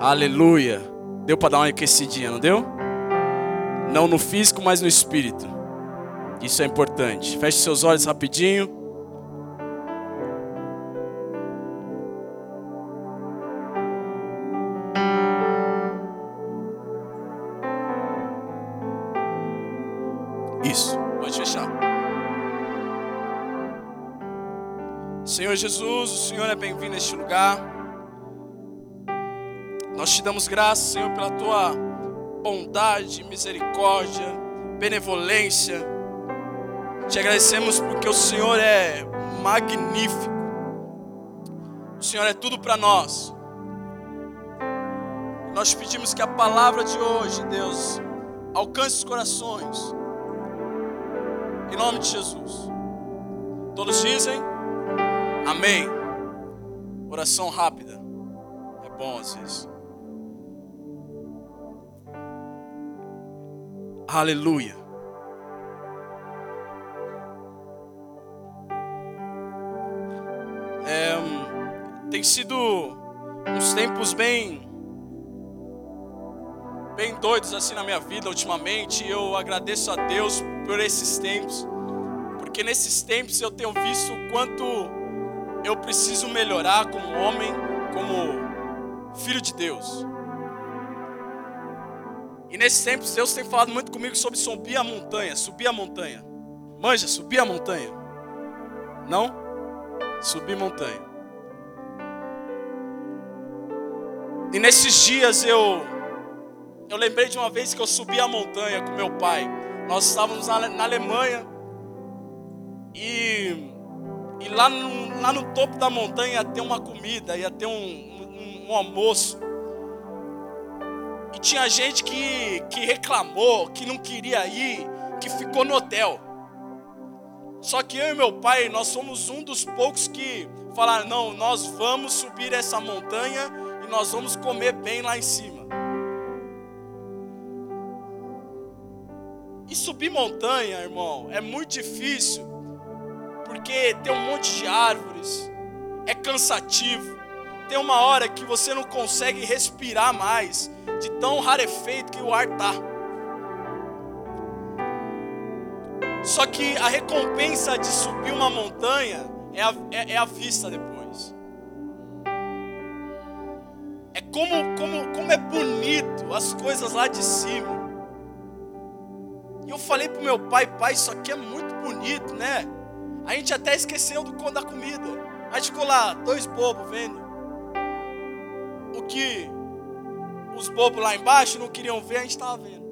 Aleluia. Deu para dar uma aquecidinha, não deu? Não no físico, mas no espírito. Isso é importante. Feche seus olhos rapidinho. Isso, pode fechar. Senhor Jesus, o Senhor é bem-vindo neste lugar. Nós te damos graças, Senhor, pela tua bondade, misericórdia, benevolência. Te agradecemos porque o Senhor é magnífico. O Senhor é tudo para nós. Nós pedimos que a palavra de hoje, Deus, alcance os corações em nome de Jesus. Todos dizem amém. Oração rápida. É bom às vezes. Aleluia. É, tem sido uns tempos bem bem doidos assim na minha vida ultimamente. Eu agradeço a Deus por esses tempos, porque nesses tempos eu tenho visto o quanto eu preciso melhorar como homem, como filho de Deus. E nesses tempos Deus tem falado muito comigo sobre subir a montanha, subir a montanha. Manja, subir a montanha. Não? Subir montanha. E nesses dias eu eu lembrei de uma vez que eu subi a montanha com meu pai. Nós estávamos na, na Alemanha e, e lá, no, lá no topo da montanha ia ter uma comida, ia ter um, um, um almoço. E tinha gente que, que reclamou, que não queria ir, que ficou no hotel. Só que eu e meu pai, nós somos um dos poucos que falaram: não, nós vamos subir essa montanha e nós vamos comer bem lá em cima. E subir montanha, irmão, é muito difícil, porque tem um monte de árvores, é cansativo. Tem uma hora que você não consegue respirar mais, de tão rarefeito que o ar tá. Só que a recompensa de subir uma montanha é a, é, é a vista depois. É como, como, como é bonito as coisas lá de cima. E eu falei pro meu pai, pai, isso aqui é muito bonito, né? A gente até esqueceu do da comida. A gente ficou lá, dois bobos vendo. O que os bobos lá embaixo não queriam ver, a gente estava vendo.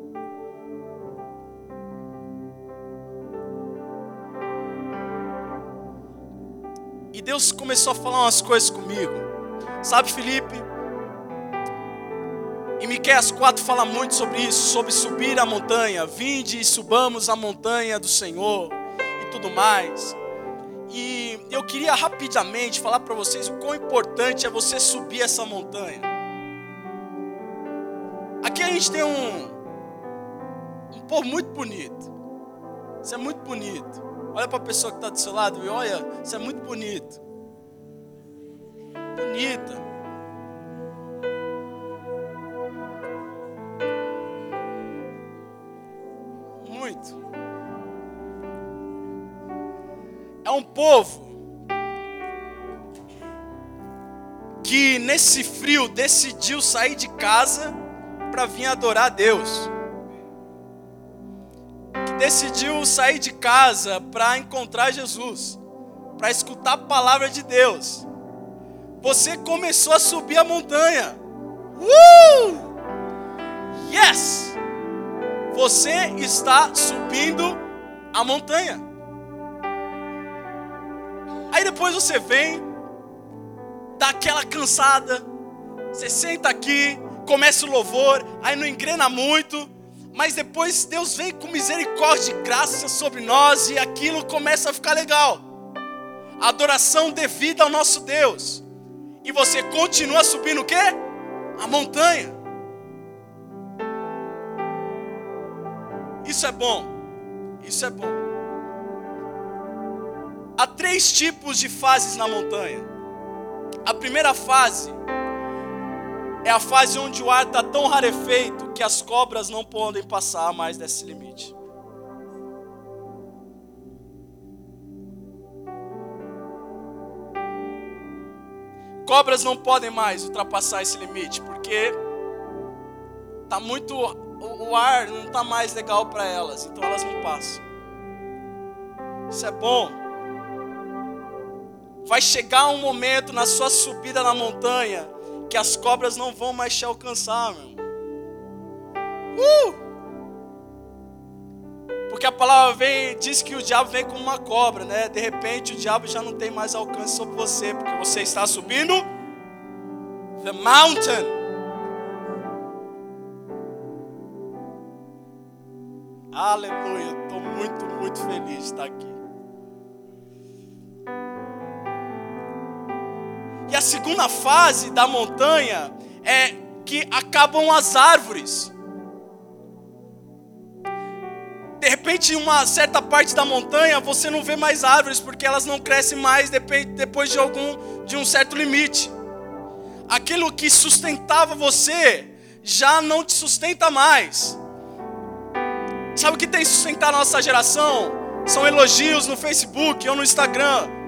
E Deus começou a falar umas coisas comigo. Sabe, Felipe? Em Miqueias 4 fala muito sobre isso, sobre subir a montanha. Vinde e subamos a montanha do Senhor e tudo mais. E eu queria rapidamente falar para vocês o quão importante é você subir essa montanha. Aqui a gente tem um, um povo muito bonito. Isso é muito bonito. Olha para a pessoa que está do seu lado e olha, isso é muito bonito. Bonita. É um povo que nesse frio decidiu sair de casa para vir adorar a Deus. Que decidiu sair de casa para encontrar Jesus, para escutar a palavra de Deus. Você começou a subir a montanha. Uh! Yes! Você está subindo a montanha. Aí depois você vem, dá aquela cansada, você senta aqui, começa o louvor, aí não engrena muito, mas depois Deus vem com misericórdia e graça sobre nós e aquilo começa a ficar legal. A adoração devida ao nosso Deus. E você continua subindo o quê? A montanha. Isso é bom. Isso é bom. Há três tipos de fases na montanha. A primeira fase é a fase onde o ar está tão rarefeito que as cobras não podem passar mais desse limite. Cobras não podem mais ultrapassar esse limite, porque tá muito o, ar não está mais legal para elas, então elas não passam. Isso é bom. Vai chegar um momento na sua subida na montanha que as cobras não vão mais te alcançar, meu. Uh! Porque a palavra vem, diz que o diabo vem como uma cobra, né? De repente o diabo já não tem mais alcance sobre você, porque você está subindo the mountain. Aleluia, estou muito, muito feliz de estar aqui. E a segunda fase da montanha é que acabam as árvores. De repente, em uma certa parte da montanha, você não vê mais árvores porque elas não crescem mais depois de algum de um certo limite. Aquilo que sustentava você já não te sustenta mais. Sabe o que tem sustentado a nossa geração? São elogios no Facebook ou no Instagram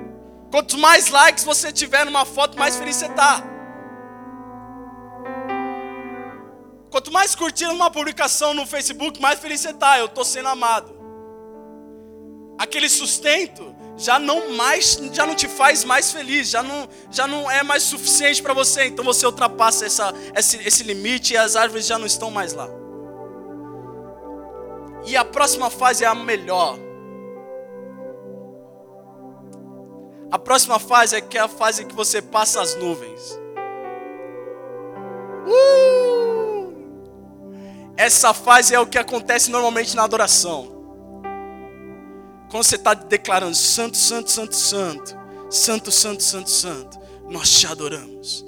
Quanto mais likes você tiver numa foto, mais feliz você está. Quanto mais curtida numa publicação no Facebook, mais feliz você está. Eu estou sendo amado. Aquele sustento já não mais, já não te faz mais feliz, já não, já não é mais suficiente para você. Então você ultrapassa essa, esse, esse limite e as árvores já não estão mais lá. E a próxima fase é a melhor. A próxima fase é que é a fase que você passa as nuvens. Uh! Essa fase é o que acontece normalmente na adoração. Quando você está declarando santo, santo, santo, santo, santo, santo, santo, santo, nós te adoramos.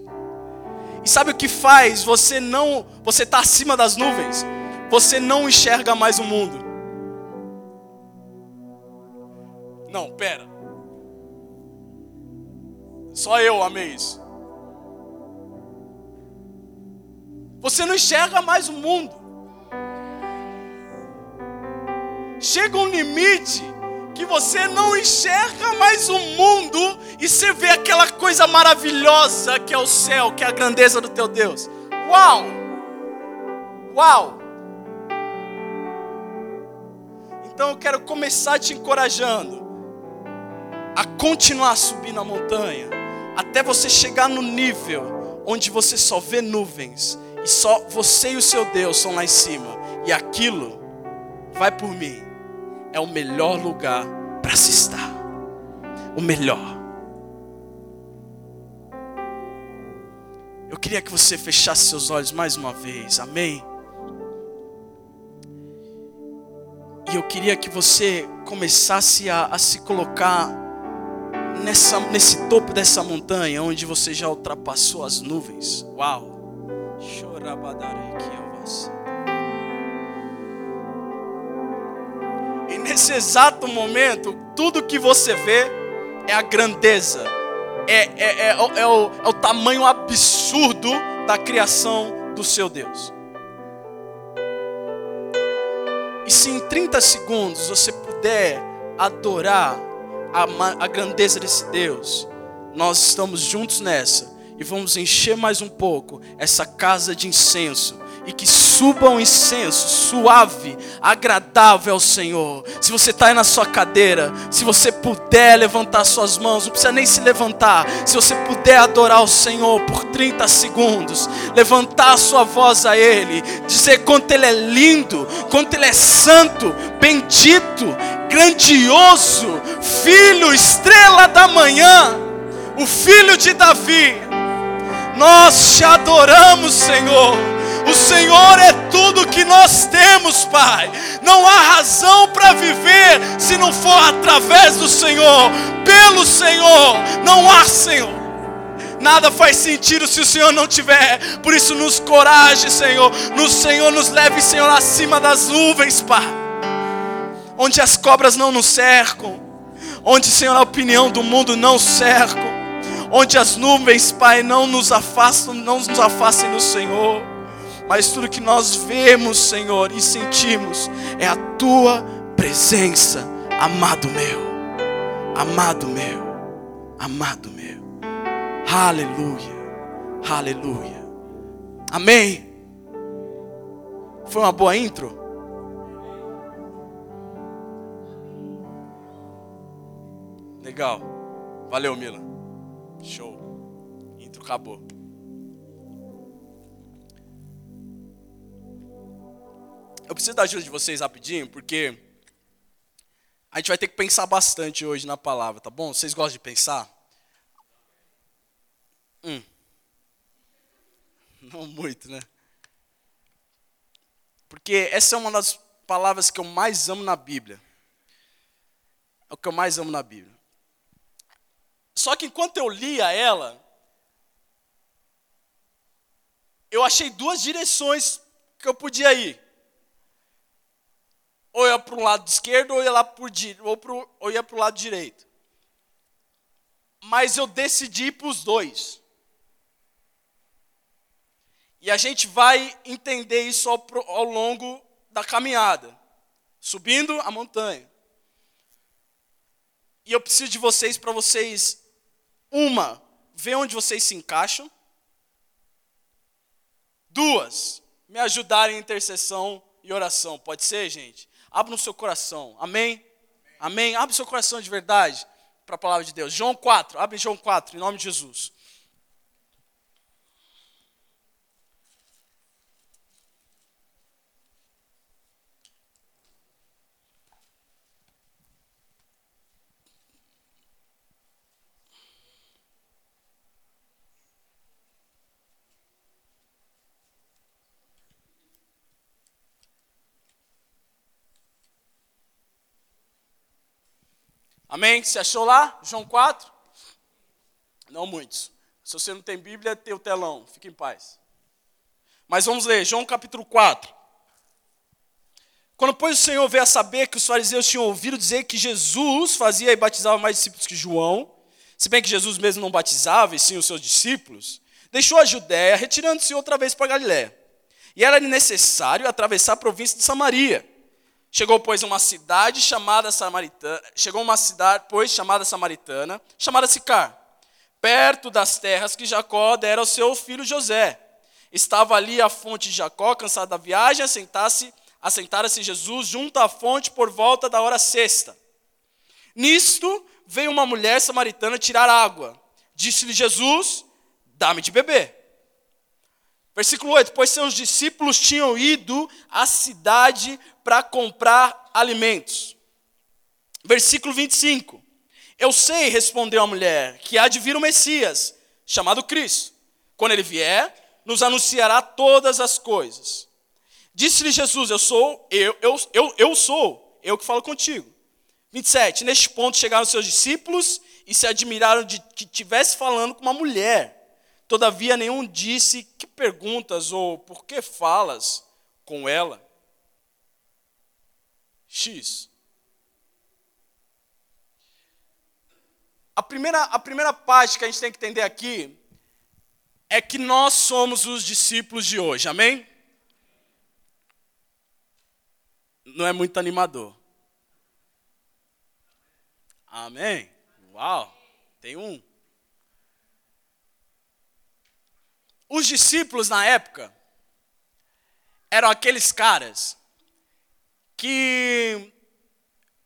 E sabe o que faz? Você não, você está acima das nuvens. Você não enxerga mais o mundo. Não, pera. Só eu amei isso. Você não enxerga mais o mundo. Chega um limite que você não enxerga mais o mundo e você vê aquela coisa maravilhosa que é o céu, que é a grandeza do teu Deus. Uau! Uau! Então eu quero começar te encorajando a continuar subindo a montanha até você chegar no nível onde você só vê nuvens e só você e o seu Deus são lá em cima. E aquilo, vai por mim, é o melhor lugar para se estar. O melhor. Eu queria que você fechasse seus olhos mais uma vez, amém? E eu queria que você começasse a, a se colocar nessa, nesse topo dessa montanha, onde você já ultrapassou as nuvens. Uau! E nesse exato momento, tudo que você vê é a grandeza, é, é, é, é, o, é o tamanho absurdo da criação do seu Deus. E se em 30 segundos você puder adorar a, a grandeza desse Deus, nós estamos juntos nessa e vamos encher mais um pouco essa casa de incenso e que suba um incenso suave, agradável ao Senhor. Se você está aí na sua cadeira, se você puder levantar suas mãos, não precisa nem se levantar. Se você puder adorar o Senhor por 30 segundos, levantar a sua voz a Ele, dizer quanto Ele é lindo, quanto Ele é santo, bendito, grandioso, Filho, estrela da manhã, o Filho de Davi. Nós te adoramos, Senhor. O Senhor é tudo que nós temos, Pai. Não há razão para viver se não for através do Senhor, pelo Senhor. Não há, Senhor. Nada faz sentido se o Senhor não tiver. Por isso, nos coragem, Senhor. No Senhor, nos leve, Senhor, acima das nuvens, Pai. Onde as cobras não nos cercam. Onde, Senhor, a opinião do mundo não cercam onde as nuvens, Pai, não nos afastam, não nos afastem do Senhor, mas tudo que nós vemos, Senhor, e sentimos é a tua presença, amado meu, amado meu, amado meu. Aleluia, aleluia. Amém. Foi uma boa intro? Legal. Valeu, Mila. Show. Intro acabou. Eu preciso da ajuda de vocês rapidinho, porque a gente vai ter que pensar bastante hoje na palavra, tá bom? Vocês gostam de pensar? Hum. Não muito, né? Porque essa é uma das palavras que eu mais amo na Bíblia. É o que eu mais amo na Bíblia. Só que enquanto eu lia ela, eu achei duas direções que eu podia ir. Ou ia para o lado esquerdo, ou ia lá por ou, pro, ou ia para o lado direito. Mas eu decidi para os dois. E a gente vai entender isso ao, ao longo da caminhada, subindo a montanha. E eu preciso de vocês para vocês uma, ver onde vocês se encaixam. Duas, me ajudarem em intercessão e oração. Pode ser, gente? Abra no seu coração. Amém? Amém? Abra o seu coração de verdade para a palavra de Deus. João 4, abre João 4, em nome de Jesus. Amém? Você achou lá? João 4? Não muitos. Se você não tem Bíblia, tem o telão. Fique em paz. Mas vamos ler, João capítulo 4. Quando, pois, o Senhor veio a saber que os fariseus tinham ouvido dizer que Jesus fazia e batizava mais discípulos que João, se bem que Jesus mesmo não batizava, e sim os seus discípulos, deixou a Judéia, retirando-se outra vez para Galiléia. E era necessário atravessar a província de Samaria. Chegou, pois, uma cidade chamada Samaritana, chegou uma cidade, pois, chamada Samaritana, chamada Sicar, perto das terras que Jacó dera ao seu filho José. Estava ali a fonte de Jacó, cansado da viagem, assentara-se assentara Jesus junto à fonte por volta da hora sexta. Nisto veio uma mulher samaritana tirar água. Disse-lhe Jesus: Dá-me de beber. Versículo 8: Pois seus discípulos tinham ido à cidade para comprar alimentos. Versículo 25: Eu sei, respondeu a mulher, que há de vir o Messias, chamado Cristo. Quando ele vier, nos anunciará todas as coisas. Disse-lhe Jesus: Eu sou, eu, eu, eu, eu sou, eu que falo contigo. 27. Neste ponto chegaram seus discípulos e se admiraram de que tivesse falando com uma mulher. Todavia, nenhum disse que perguntas ou por que falas com ela. X. A primeira, a primeira parte que a gente tem que entender aqui é que nós somos os discípulos de hoje, amém? Não é muito animador. Amém? Uau, tem um. Os discípulos na época eram aqueles caras que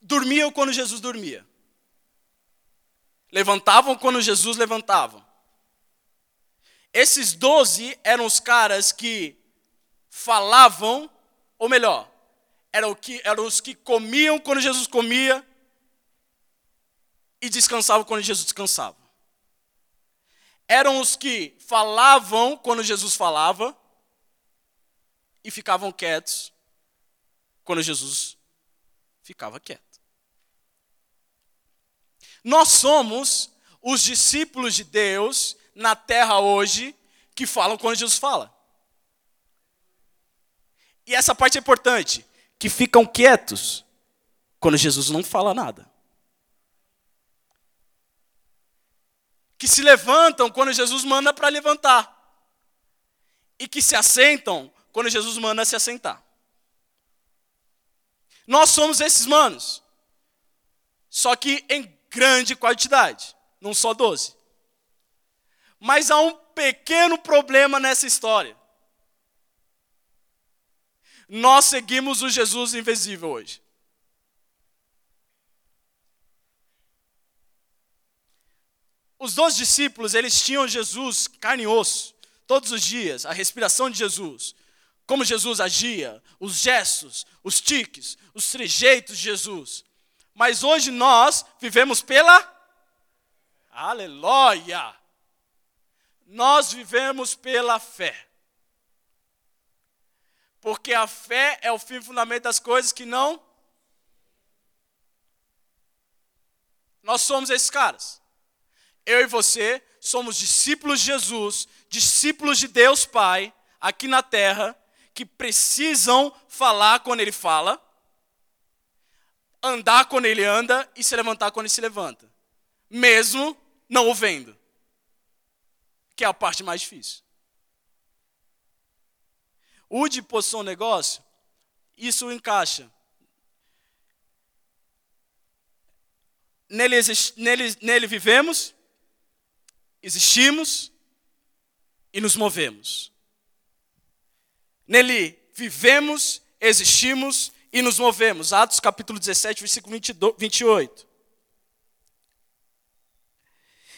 dormiam quando Jesus dormia. Levantavam quando Jesus levantava. Esses doze eram os caras que falavam, ou melhor, eram, que, eram os que comiam quando Jesus comia e descansavam quando Jesus descansava eram os que falavam quando Jesus falava e ficavam quietos quando Jesus ficava quieto. Nós somos os discípulos de Deus na terra hoje que falam quando Jesus fala. E essa parte é importante, que ficam quietos quando Jesus não fala nada. Que se levantam quando Jesus manda para levantar, e que se assentam quando Jesus manda se assentar. Nós somos esses manos, só que em grande quantidade, não só doze. Mas há um pequeno problema nessa história. Nós seguimos o Jesus invisível hoje. Os dois discípulos, eles tinham Jesus carne e osso, todos os dias, a respiração de Jesus, como Jesus agia, os gestos, os tiques, os trejeitos de Jesus. Mas hoje nós vivemos pela Aleluia! Nós vivemos pela fé. Porque a fé é o fim fundamento das coisas que não Nós somos esses caras eu e você somos discípulos de Jesus, discípulos de Deus Pai, aqui na terra, que precisam falar quando Ele fala, andar quando Ele anda e se levantar quando Ele se levanta, mesmo não o vendo, que é a parte mais difícil. O de posição negócio, isso encaixa. Nele, nele, nele vivemos, existimos e nos movemos. Nele vivemos, existimos e nos movemos. Atos capítulo 17, versículo 28.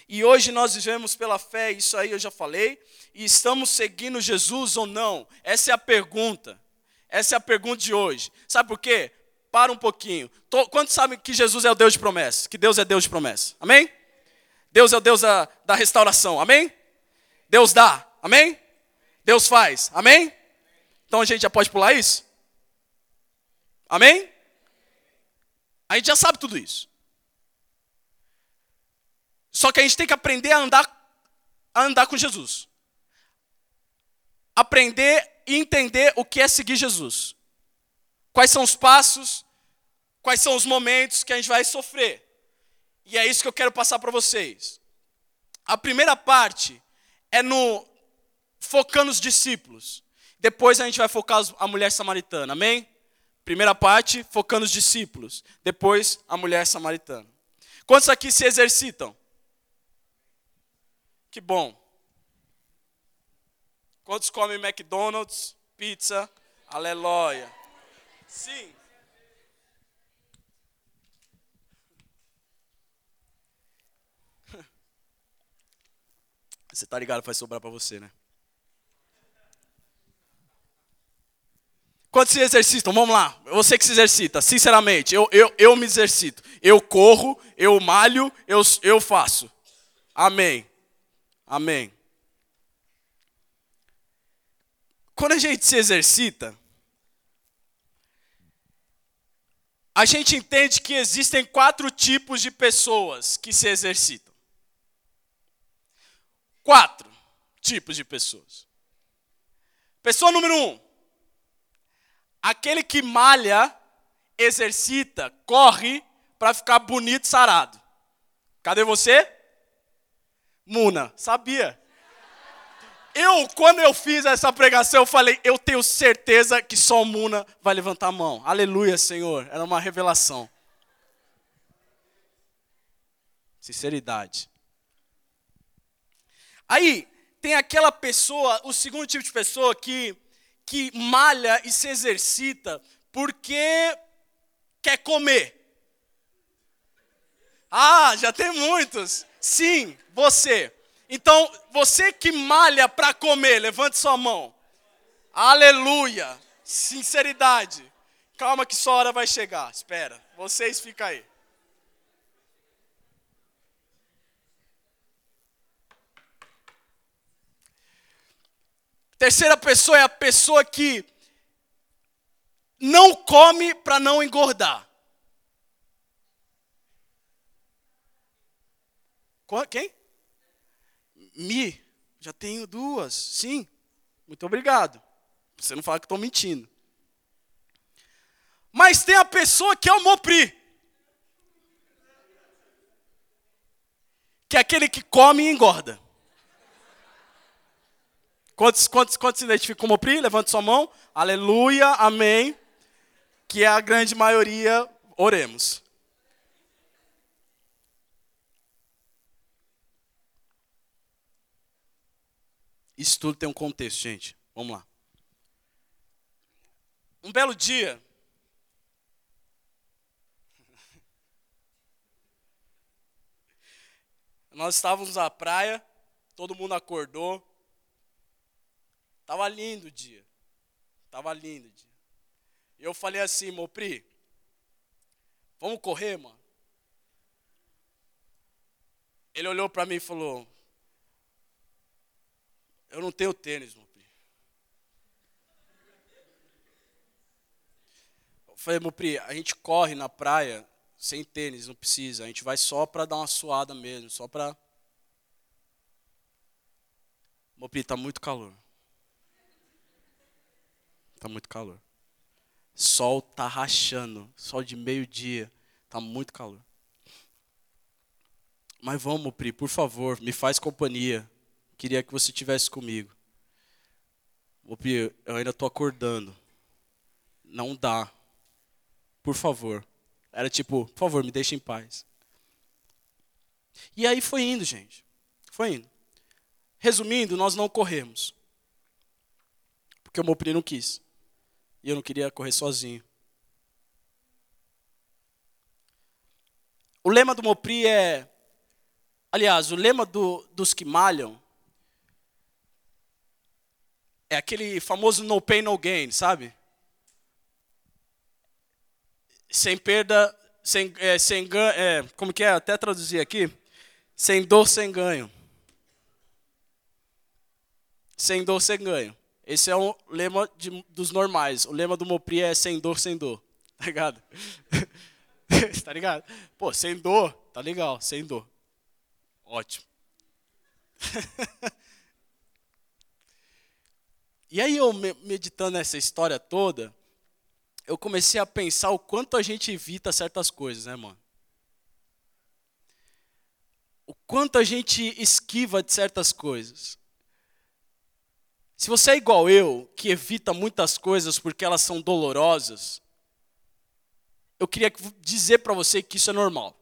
E hoje nós vivemos pela fé, isso aí eu já falei, e estamos seguindo Jesus ou não? Essa é a pergunta. Essa é a pergunta de hoje. Sabe por quê? Para um pouquinho. Quantos sabem que Jesus é o Deus de promessa? Que Deus é Deus de promessa? Amém? Deus é o Deus da, da restauração, amém? Deus dá, amém? Deus faz, amém? Então a gente já pode pular isso? Amém? A gente já sabe tudo isso. Só que a gente tem que aprender a andar, a andar com Jesus. Aprender e entender o que é seguir Jesus. Quais são os passos, quais são os momentos que a gente vai sofrer. E é isso que eu quero passar para vocês. A primeira parte é no focando os discípulos. Depois a gente vai focar a mulher samaritana. Amém? Primeira parte, focando os discípulos. Depois a mulher samaritana. Quantos aqui se exercitam? Que bom. Quantos comem McDonald's, pizza? Aleluia. Sim. Você tá ligado, vai sobrar para você, né? Quantos se exercitam? Vamos lá. Você que se exercita, sinceramente, eu, eu, eu me exercito. Eu corro, eu malho, eu, eu faço. Amém. Amém. Quando a gente se exercita, a gente entende que existem quatro tipos de pessoas que se exercitam quatro tipos de pessoas. Pessoa número um, aquele que malha, exercita, corre para ficar bonito, sarado. Cadê você? Muna, sabia? Eu, quando eu fiz essa pregação, eu falei, eu tenho certeza que só Muna vai levantar a mão. Aleluia, Senhor. Era uma revelação. Sinceridade. Aí tem aquela pessoa, o segundo tipo de pessoa que, que malha e se exercita porque quer comer. Ah, já tem muitos. Sim, você. Então, você que malha para comer, levante sua mão. Aleluia. Sinceridade. Calma que sua hora vai chegar. Espera. Vocês ficam aí. Terceira pessoa é a pessoa que não come para não engordar. Quem? Mi. Já tenho duas. Sim. Muito obrigado. Você não fala que estou mentindo. Mas tem a pessoa que é o Mopri. que é aquele que come e engorda. Quantos, quantos, quantos se identificam com Mopri? Levante sua mão. Aleluia, amém. Que é a grande maioria, oremos. Isso tudo tem um contexto, gente. Vamos lá. Um belo dia, nós estávamos na praia, todo mundo acordou. Tava lindo o dia. Tava lindo o dia. E eu falei assim, Mopri, vamos correr, mano? Ele olhou para mim e falou: Eu não tenho tênis, Mopri. Eu falei, Mopri, a gente corre na praia sem tênis, não precisa. A gente vai só para dar uma suada mesmo, só para. Mopri, tá muito calor. Tá muito calor. Sol tá rachando, sol de meio-dia, tá muito calor. Mas vamos, Pri, por favor, me faz companhia. Queria que você tivesse comigo. Ô, Pri, eu ainda tô acordando. Não dá. Por favor. Era tipo, por favor, me deixe em paz. E aí foi indo, gente. Foi indo. Resumindo, nós não corremos. Porque o Mopri não quis. E eu não queria correr sozinho. O lema do Mopri é. Aliás, o lema do, dos que malham é aquele famoso no pain, no gain, sabe? Sem perda, sem, é, sem ganho. É, como que é? Até traduzir aqui. Sem dor, sem ganho. Sem dor, sem ganho. Esse é o lema de, dos normais. O lema do Mopri é sem dor, sem dor. Tá ligado? tá ligado? Pô, sem dor, tá legal, sem dor. Ótimo. e aí eu meditando essa história toda, eu comecei a pensar o quanto a gente evita certas coisas, né, mano? O quanto a gente esquiva de certas coisas. Se você é igual eu, que evita muitas coisas porque elas são dolorosas, eu queria dizer para você que isso é normal.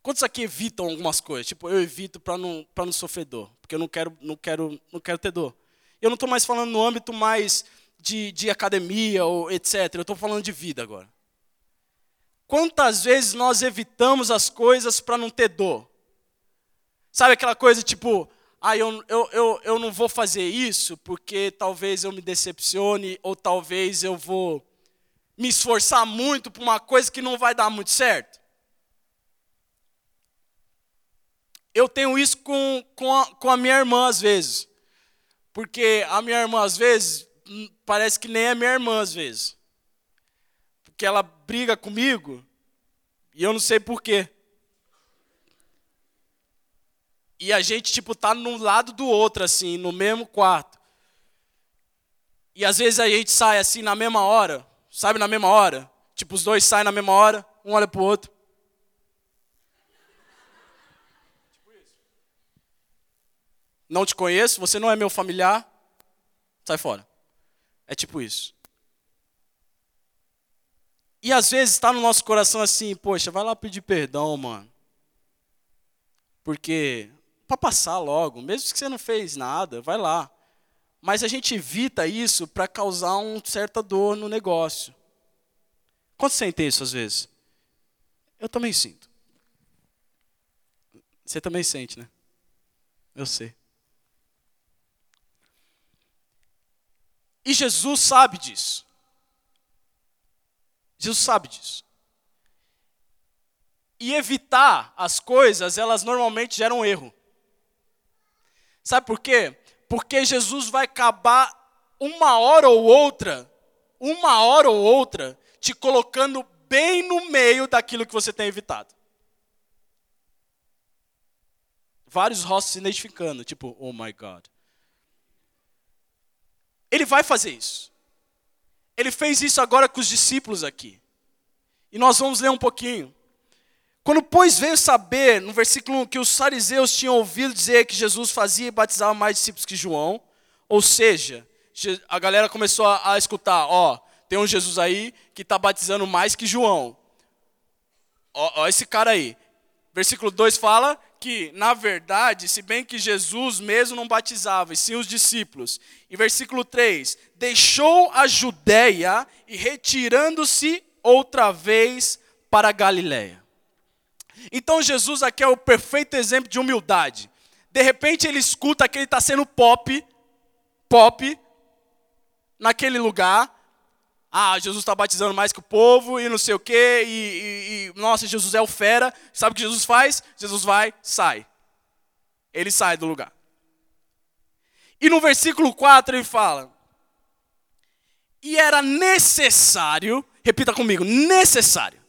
Quantos aqui evitam algumas coisas? Tipo, eu evito para não, não sofrer dor, porque eu não quero, não quero, não quero ter dor. Eu não estou mais falando no âmbito mais de, de academia ou etc. Eu estou falando de vida agora. Quantas vezes nós evitamos as coisas para não ter dor? Sabe aquela coisa tipo, ah, eu, eu, eu, eu não vou fazer isso porque talvez eu me decepcione ou talvez eu vou me esforçar muito por uma coisa que não vai dar muito certo. Eu tenho isso com, com, a, com a minha irmã às vezes. Porque a minha irmã às vezes hum, parece que nem é minha irmã às vezes. Porque ela briga comigo e eu não sei porquê. E a gente, tipo, tá num lado do outro, assim, no mesmo quarto. E às vezes a gente sai assim na mesma hora, sabe, na mesma hora. Tipo, os dois saem na mesma hora, um olha pro outro. Não te conheço, você não é meu familiar, sai fora. É tipo isso. E às vezes está no nosso coração assim, poxa, vai lá pedir perdão, mano. Porque para passar logo, mesmo que você não fez nada, vai lá. Mas a gente evita isso para causar uma certa dor no negócio. Quanto sentem isso às vezes? Eu também sinto. Você também sente, né? Eu sei. E Jesus sabe disso. Jesus sabe disso. E evitar as coisas, elas normalmente geram erro. Sabe por quê? Porque Jesus vai acabar uma hora ou outra, uma hora ou outra, te colocando bem no meio daquilo que você tem evitado. Vários rostos se identificando, tipo, oh my God. Ele vai fazer isso. Ele fez isso agora com os discípulos aqui. E nós vamos ler um pouquinho. Quando, pois, veio saber, no versículo 1, que os fariseus tinham ouvido dizer que Jesus fazia e batizava mais discípulos que João, ou seja, a galera começou a, escutar: ó, tem um Jesus aí que está batizando mais que João. Ó, ó, esse cara aí. Versículo 2 fala que, na verdade, se bem que Jesus mesmo não batizava, e sim os discípulos. E versículo 3: deixou a Judéia e retirando-se outra vez para a Galiléia. Então Jesus aqui é o perfeito exemplo de humildade. De repente ele escuta que ele está sendo pop, pop, naquele lugar. Ah, Jesus está batizando mais que o povo e não sei o quê, e, e, e, nossa, Jesus é o fera. Sabe o que Jesus faz? Jesus vai, sai. Ele sai do lugar. E no versículo 4 ele fala: E era necessário, repita comigo, necessário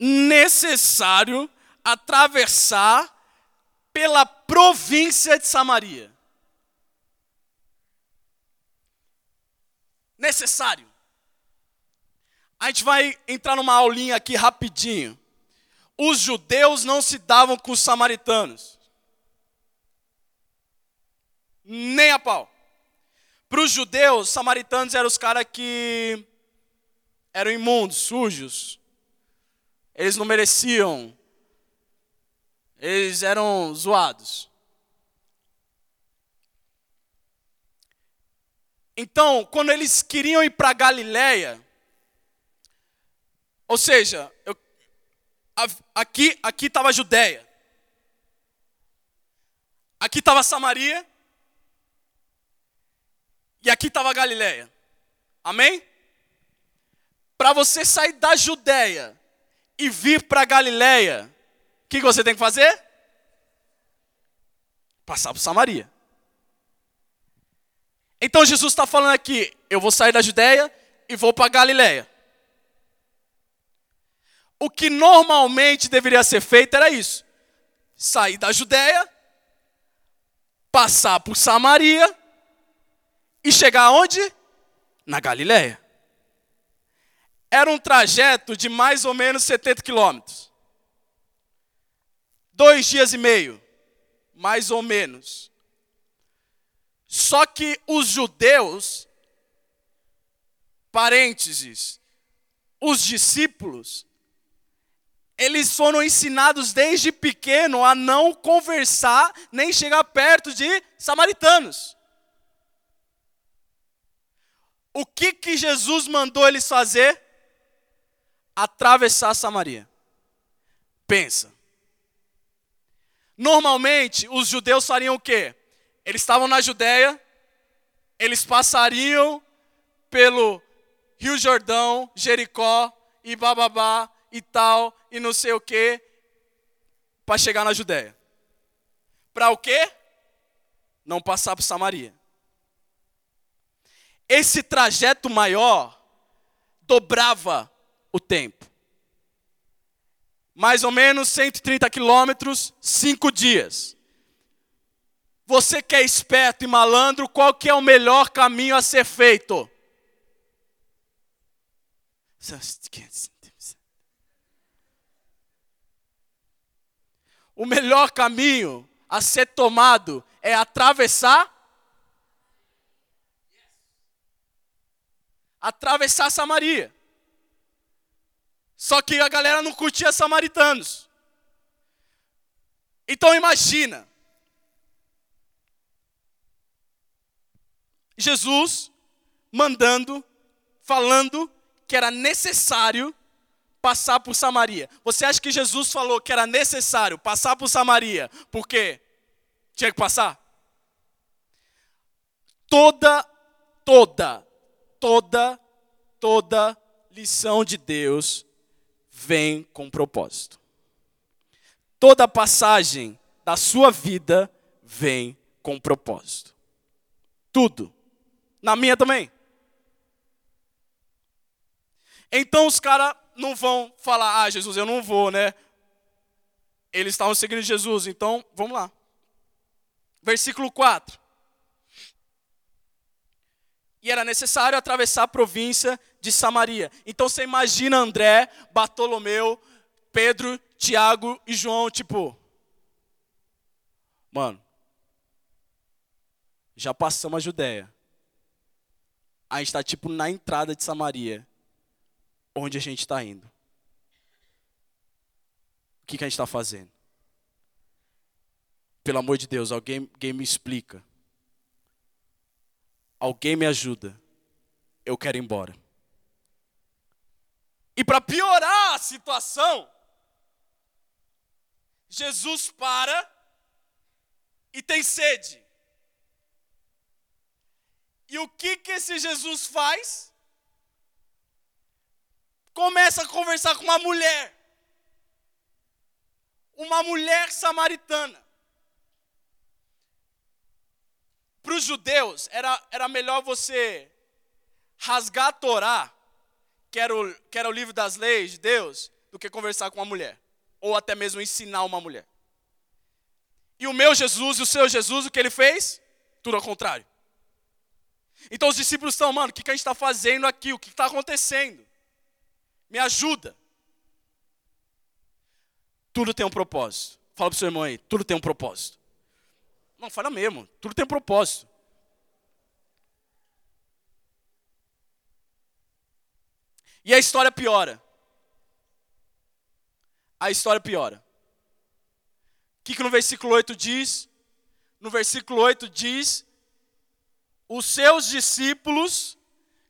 necessário atravessar pela província de Samaria. Necessário. A gente vai entrar numa aulinha aqui rapidinho. Os judeus não se davam com os samaritanos. Nem a pau. Para os judeus, os samaritanos eram os caras que eram imundos, sujos, eles não mereciam. Eles eram zoados. Então, quando eles queriam ir para Galiléia, ou seja, eu, aqui aqui estava Judéia, aqui estava Samaria e aqui estava Galiléia. Amém? Para você sair da Judéia e vir para Galiléia, o que, você tem que fazer? Passar por Samaria. Então Jesus está falando aqui: eu vou sair da Judéia e vou para Galiléia. O que normalmente deveria ser feito era isso: sair da Judéia, passar por Samaria e chegar aonde? Na Galiléia. Era um trajeto de mais ou menos 70 quilômetros. Dois dias e meio, mais ou menos. Só que os judeus, parênteses, os discípulos, eles foram ensinados desde pequeno a não conversar nem chegar perto de samaritanos. O que que Jesus mandou eles fazer? Atravessar Samaria. Pensa. Normalmente, os judeus fariam o quê? Eles estavam na Judéia, eles passariam pelo Rio Jordão, Jericó e bababá e tal, e não sei o quê, para chegar na Judéia. Para o quê? Não passar por Samaria. Esse trajeto maior dobrava o tempo. Mais ou menos 130 quilômetros, cinco dias. Você que é esperto e malandro, qual que é o melhor caminho a ser feito? O melhor caminho a ser tomado é atravessar atravessar Samaria. Só que a galera não curtia samaritanos. Então imagina. Jesus mandando, falando que era necessário passar por Samaria. Você acha que Jesus falou que era necessário passar por Samaria? Por quê? Tinha que passar? Toda, toda, toda, toda lição de Deus vem com propósito. Toda passagem da sua vida vem com propósito. Tudo. Na minha também. Então os caras não vão falar, ah, Jesus, eu não vou, né? Eles estavam seguindo Jesus, então vamos lá. Versículo 4. E era necessário atravessar a província de Samaria. Então você imagina André, Bartolomeu, Pedro, Tiago e João, tipo, mano, já passamos a Judéia. A gente está tipo na entrada de Samaria, onde a gente está indo. O que, que a gente está fazendo? Pelo amor de Deus, alguém, alguém me explica. Alguém me ajuda. Eu quero ir embora. E para piorar a situação, Jesus para e tem sede. E o que que esse Jesus faz? Começa a conversar com uma mulher. Uma mulher samaritana. Para os judeus, era, era melhor você rasgar a Torá, que era, o, que era o livro das leis de Deus, do que conversar com uma mulher. Ou até mesmo ensinar uma mulher. E o meu Jesus e o seu Jesus, o que ele fez? Tudo ao contrário. Então os discípulos estão, mano, o que, que a gente está fazendo aqui? O que está acontecendo? Me ajuda. Tudo tem um propósito. Fala para o seu irmão aí, tudo tem um propósito. Não, fala mesmo, tudo tem um propósito. E a história piora. A história piora. O que, que no versículo 8 diz? No versículo 8 diz: os seus discípulos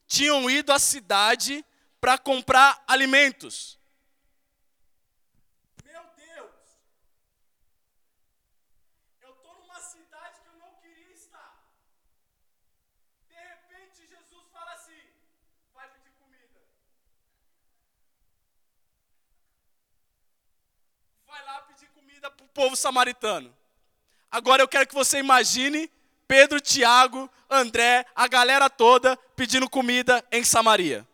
tinham ido à cidade para comprar alimentos. Meu Deus! Eu estou numa cidade que eu não queria estar. De repente, Jesus fala assim: vai pedir comida. Vai lá pedir comida para o povo samaritano. Agora eu quero que você imagine Pedro, Tiago, André, a galera toda pedindo comida em Samaria.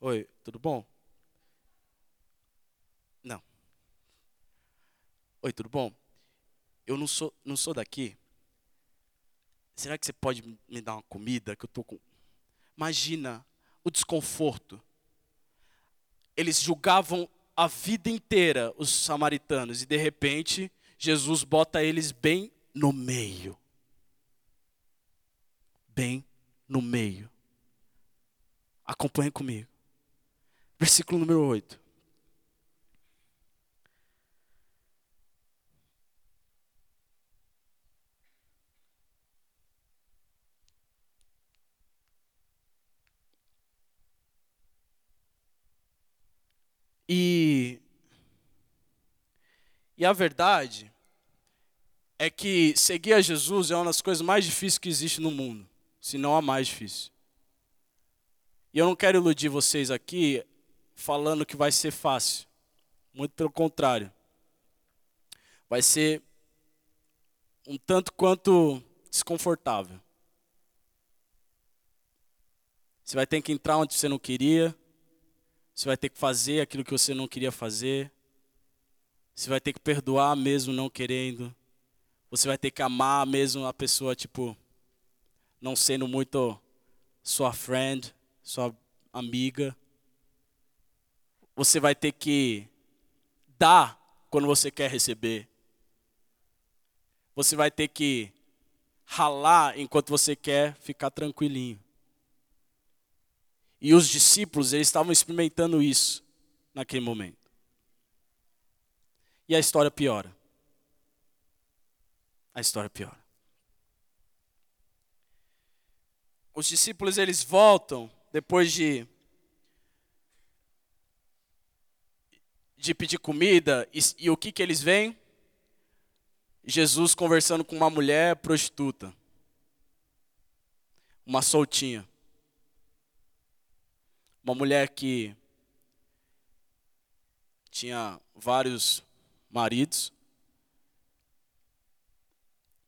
Oi, tudo bom? Não. Oi, tudo bom? Eu não sou, não sou daqui. Será que você pode me dar uma comida que eu tô com Imagina o desconforto. Eles julgavam a vida inteira os samaritanos e de repente Jesus bota eles bem no meio. Bem no meio. Acompanhe comigo. Versículo número 8. E, e a verdade é que seguir a Jesus é uma das coisas mais difíceis que existe no mundo, se não a mais difícil. E eu não quero iludir vocês aqui falando que vai ser fácil. Muito pelo contrário. Vai ser um tanto quanto desconfortável. Você vai ter que entrar onde você não queria. Você vai ter que fazer aquilo que você não queria fazer. Você vai ter que perdoar mesmo não querendo. Você vai ter que amar mesmo a pessoa, tipo, não sendo muito sua friend, sua amiga. Você vai ter que dar quando você quer receber. Você vai ter que ralar enquanto você quer ficar tranquilinho. E os discípulos, eles estavam experimentando isso naquele momento. E a história piora. A história piora. Os discípulos, eles voltam depois de de pedir comida e, e o que que eles veem? Jesus conversando com uma mulher prostituta. Uma soltinha. Uma mulher que tinha vários maridos.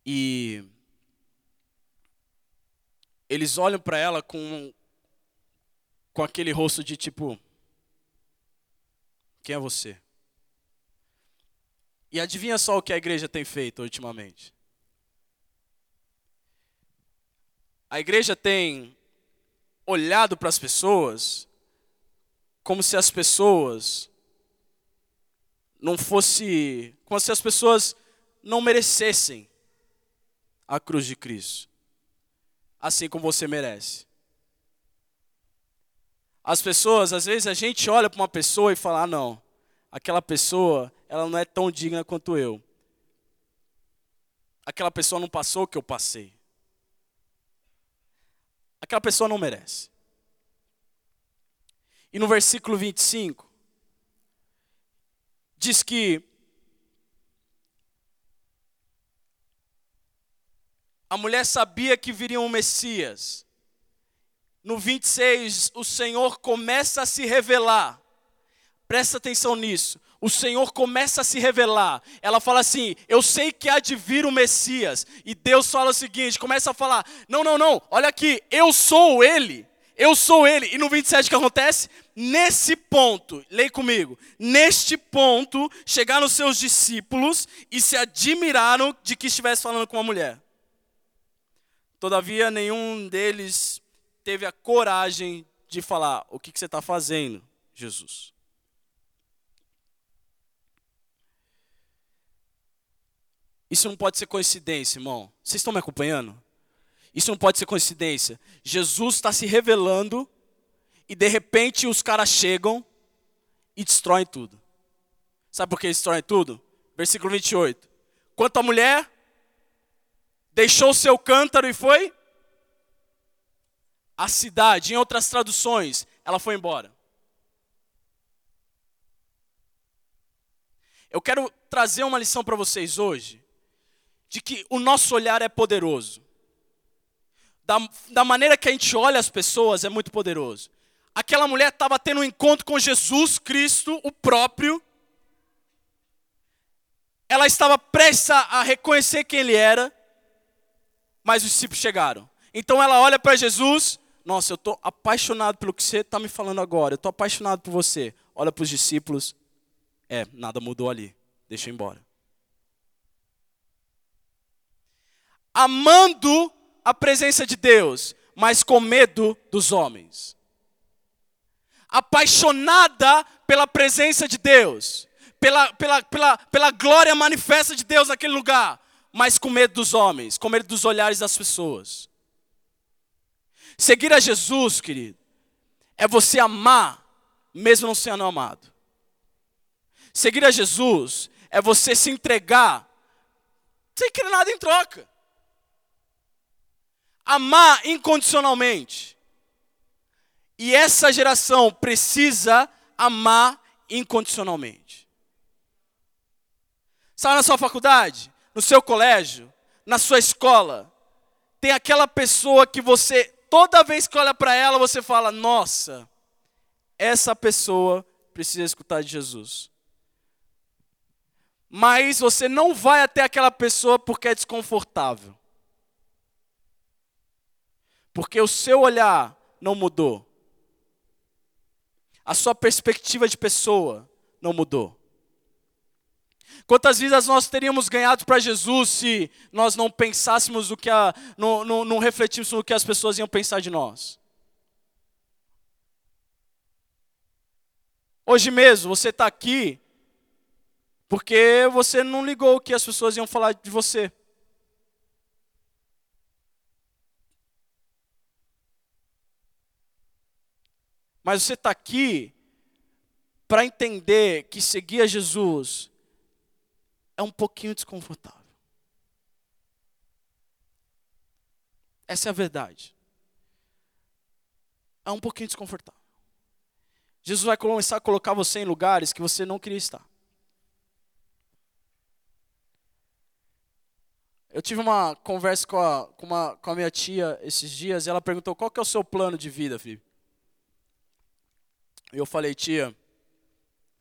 E eles olham para ela com com aquele rosto de tipo quem é você? E adivinha só o que a igreja tem feito ultimamente? A igreja tem olhado para as pessoas como se as pessoas não fosse, como se as pessoas não merecessem a cruz de Cristo, assim como você merece. As pessoas, às vezes a gente olha para uma pessoa e fala: ah, não, aquela pessoa, ela não é tão digna quanto eu. Aquela pessoa não passou o que eu passei. Aquela pessoa não merece. E no versículo 25, diz que a mulher sabia que viria um Messias. No 26, o Senhor começa a se revelar. Presta atenção nisso. O Senhor começa a se revelar. Ela fala assim: Eu sei que há de vir o Messias. E Deus fala o seguinte: começa a falar: Não, não, não, olha aqui, eu sou ele. Eu sou ele. E no 27 o que acontece? Nesse ponto, leia comigo. Neste ponto, chegaram os seus discípulos e se admiraram de que estivesse falando com uma mulher. Todavia, nenhum deles teve a coragem de falar: O que, que você está fazendo, Jesus? Isso não pode ser coincidência, irmão. Vocês estão me acompanhando? Isso não pode ser coincidência. Jesus está se revelando e de repente os caras chegam e destroem tudo. Sabe por que destroem tudo? Versículo 28. Quanto a mulher deixou seu cântaro e foi a cidade, em outras traduções, ela foi embora. Eu quero trazer uma lição para vocês hoje de que o nosso olhar é poderoso. Da, da maneira que a gente olha as pessoas é muito poderoso. Aquela mulher estava tendo um encontro com Jesus Cristo, o próprio. Ela estava prestes a reconhecer quem ele era, mas os discípulos chegaram. Então ela olha para Jesus, nossa, eu estou apaixonado pelo que você está me falando agora, eu estou apaixonado por você. Olha para os discípulos, é, nada mudou ali, deixa eu ir embora. Amando a presença de Deus, mas com medo dos homens. Apaixonada pela presença de Deus, pela, pela, pela, pela glória manifesta de Deus naquele lugar, mas com medo dos homens, com medo dos olhares das pessoas. Seguir a Jesus, querido, é você amar, mesmo não sendo amado. Seguir a Jesus é você se entregar sem querer nada em troca amar incondicionalmente. E essa geração precisa amar incondicionalmente. Sabe na sua faculdade, no seu colégio, na sua escola, tem aquela pessoa que você, toda vez que olha para ela, você fala: Nossa, essa pessoa precisa escutar de Jesus. Mas você não vai até aquela pessoa porque é desconfortável. Porque o seu olhar não mudou. A sua perspectiva de pessoa não mudou. Quantas vidas nós teríamos ganhado para Jesus se nós não pensássemos o que a, não, não, não refletíssemos no que as pessoas iam pensar de nós? Hoje mesmo você está aqui porque você não ligou o que as pessoas iam falar de você. Mas você está aqui para entender que seguir a Jesus é um pouquinho desconfortável. Essa é a verdade. É um pouquinho desconfortável. Jesus vai começar a colocar você em lugares que você não queria estar. Eu tive uma conversa com a, com, uma, com a minha tia esses dias e ela perguntou qual que é o seu plano de vida, filho. E eu falei, tia,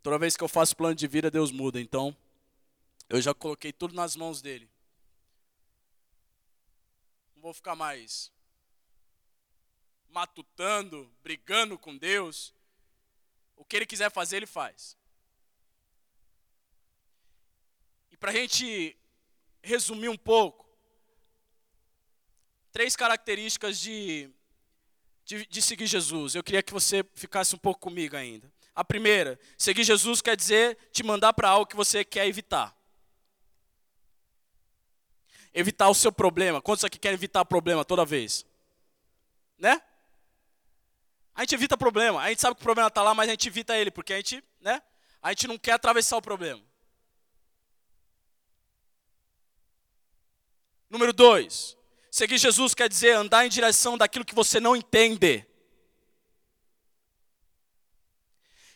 toda vez que eu faço plano de vida, Deus muda. Então, eu já coloquei tudo nas mãos dele. Não vou ficar mais matutando, brigando com Deus. O que ele quiser fazer, ele faz. E para a gente resumir um pouco, três características de, de, de seguir Jesus, eu queria que você ficasse um pouco comigo ainda. A primeira, seguir Jesus quer dizer te mandar para algo que você quer evitar. Evitar o seu problema. Quantos aqui querem evitar problema toda vez? Né? A gente evita problema. A gente sabe que o problema está lá, mas a gente evita ele, porque a gente, né? A gente não quer atravessar o problema. Número dois, seguir Jesus quer dizer andar em direção daquilo que você não entende.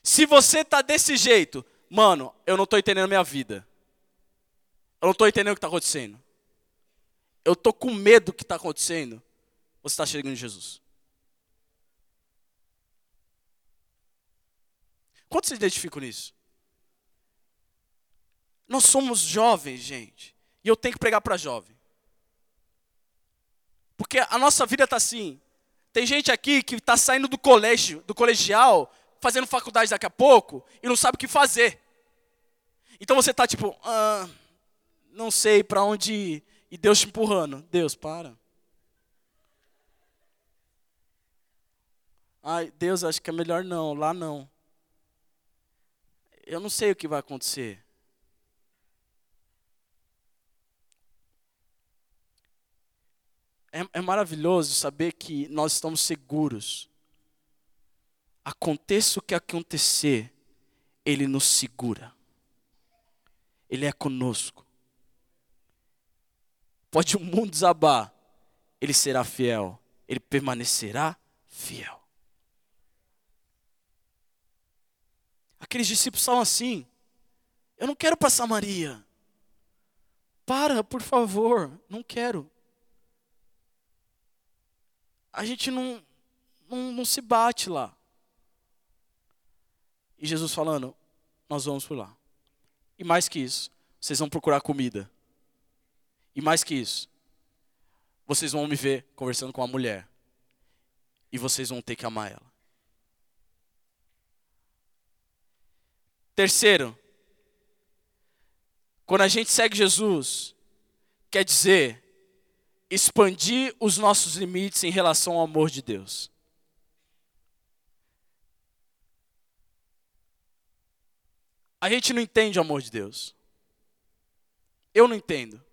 Se você está desse jeito, mano, eu não estou entendendo a minha vida. Eu não estou entendendo o que está acontecendo. Eu estou com medo do que está acontecendo. Você está chegando em Jesus. Quantos se identificam nisso? Nós somos jovens, gente. E eu tenho que pregar para jovem. Porque a nossa vida está assim. Tem gente aqui que está saindo do colégio, do colegial, fazendo faculdade daqui a pouco e não sabe o que fazer. Então você está tipo, ah, não sei para onde ir. E Deus te empurrando. Deus, para. Ai, Deus, acho que é melhor não, lá não. Eu não sei o que vai acontecer. É, é maravilhoso saber que nós estamos seguros. Aconteça o que acontecer, Ele nos segura. Ele é conosco. Pode o mundo desabar, Ele será fiel. Ele permanecerá fiel. Aqueles discípulos são assim. Eu não quero passar Maria. Para, por favor, não quero a gente não, não, não se bate lá. E Jesus falando, nós vamos por lá. E mais que isso, vocês vão procurar comida. E mais que isso, vocês vão me ver conversando com uma mulher. E vocês vão ter que amar ela. Terceiro, quando a gente segue Jesus, quer dizer expandir os nossos limites em relação ao amor de Deus. A gente não entende o amor de Deus. Eu não entendo.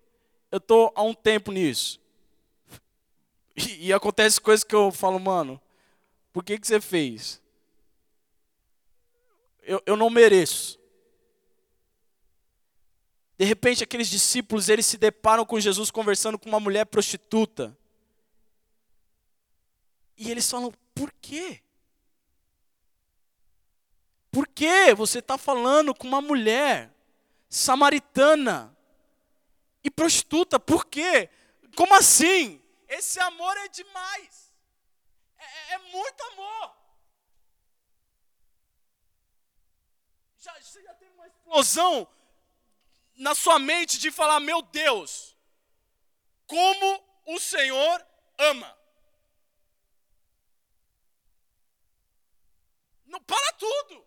Eu estou há um tempo nisso. E, e acontece coisas que eu falo, mano, por que, que você fez? Eu, eu não mereço. De repente, aqueles discípulos, eles se deparam com Jesus conversando com uma mulher prostituta. E eles falam: por quê? Por que você está falando com uma mulher samaritana e prostituta? Por quê? Como assim? Esse amor é demais. É, é, é muito amor. Já, já tem uma explosão na sua mente de falar: meu Deus, como o Senhor ama. Não para tudo.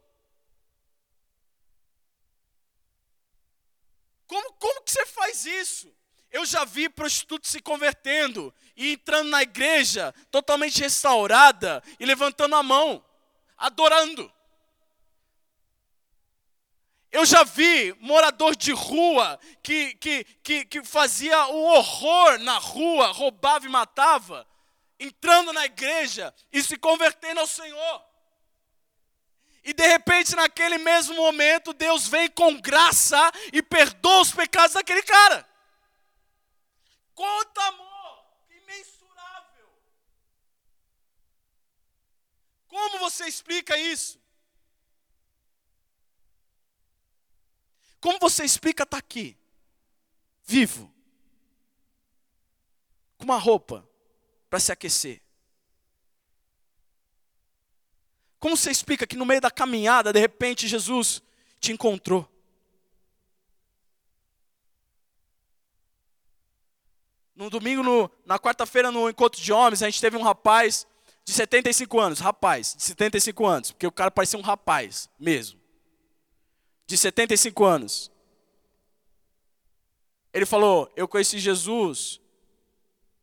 Como, como que você faz isso? Eu já vi prostituta se convertendo e entrando na igreja totalmente restaurada e levantando a mão, adorando. Eu já vi morador de rua que, que, que, que fazia o horror na rua, roubava e matava, entrando na igreja e se convertendo ao Senhor. E de repente, naquele mesmo momento, Deus vem com graça e perdoa os pecados daquele cara. Quanto amor imensurável. Como você explica isso? Como você explica estar tá aqui, vivo, com uma roupa para se aquecer? Como você explica que no meio da caminhada, de repente, Jesus te encontrou? No domingo, no, na quarta-feira, no encontro de homens, a gente teve um rapaz de 75 anos, rapaz, de 75 anos, porque o cara parecia um rapaz mesmo de 75 anos. Ele falou: Eu conheci Jesus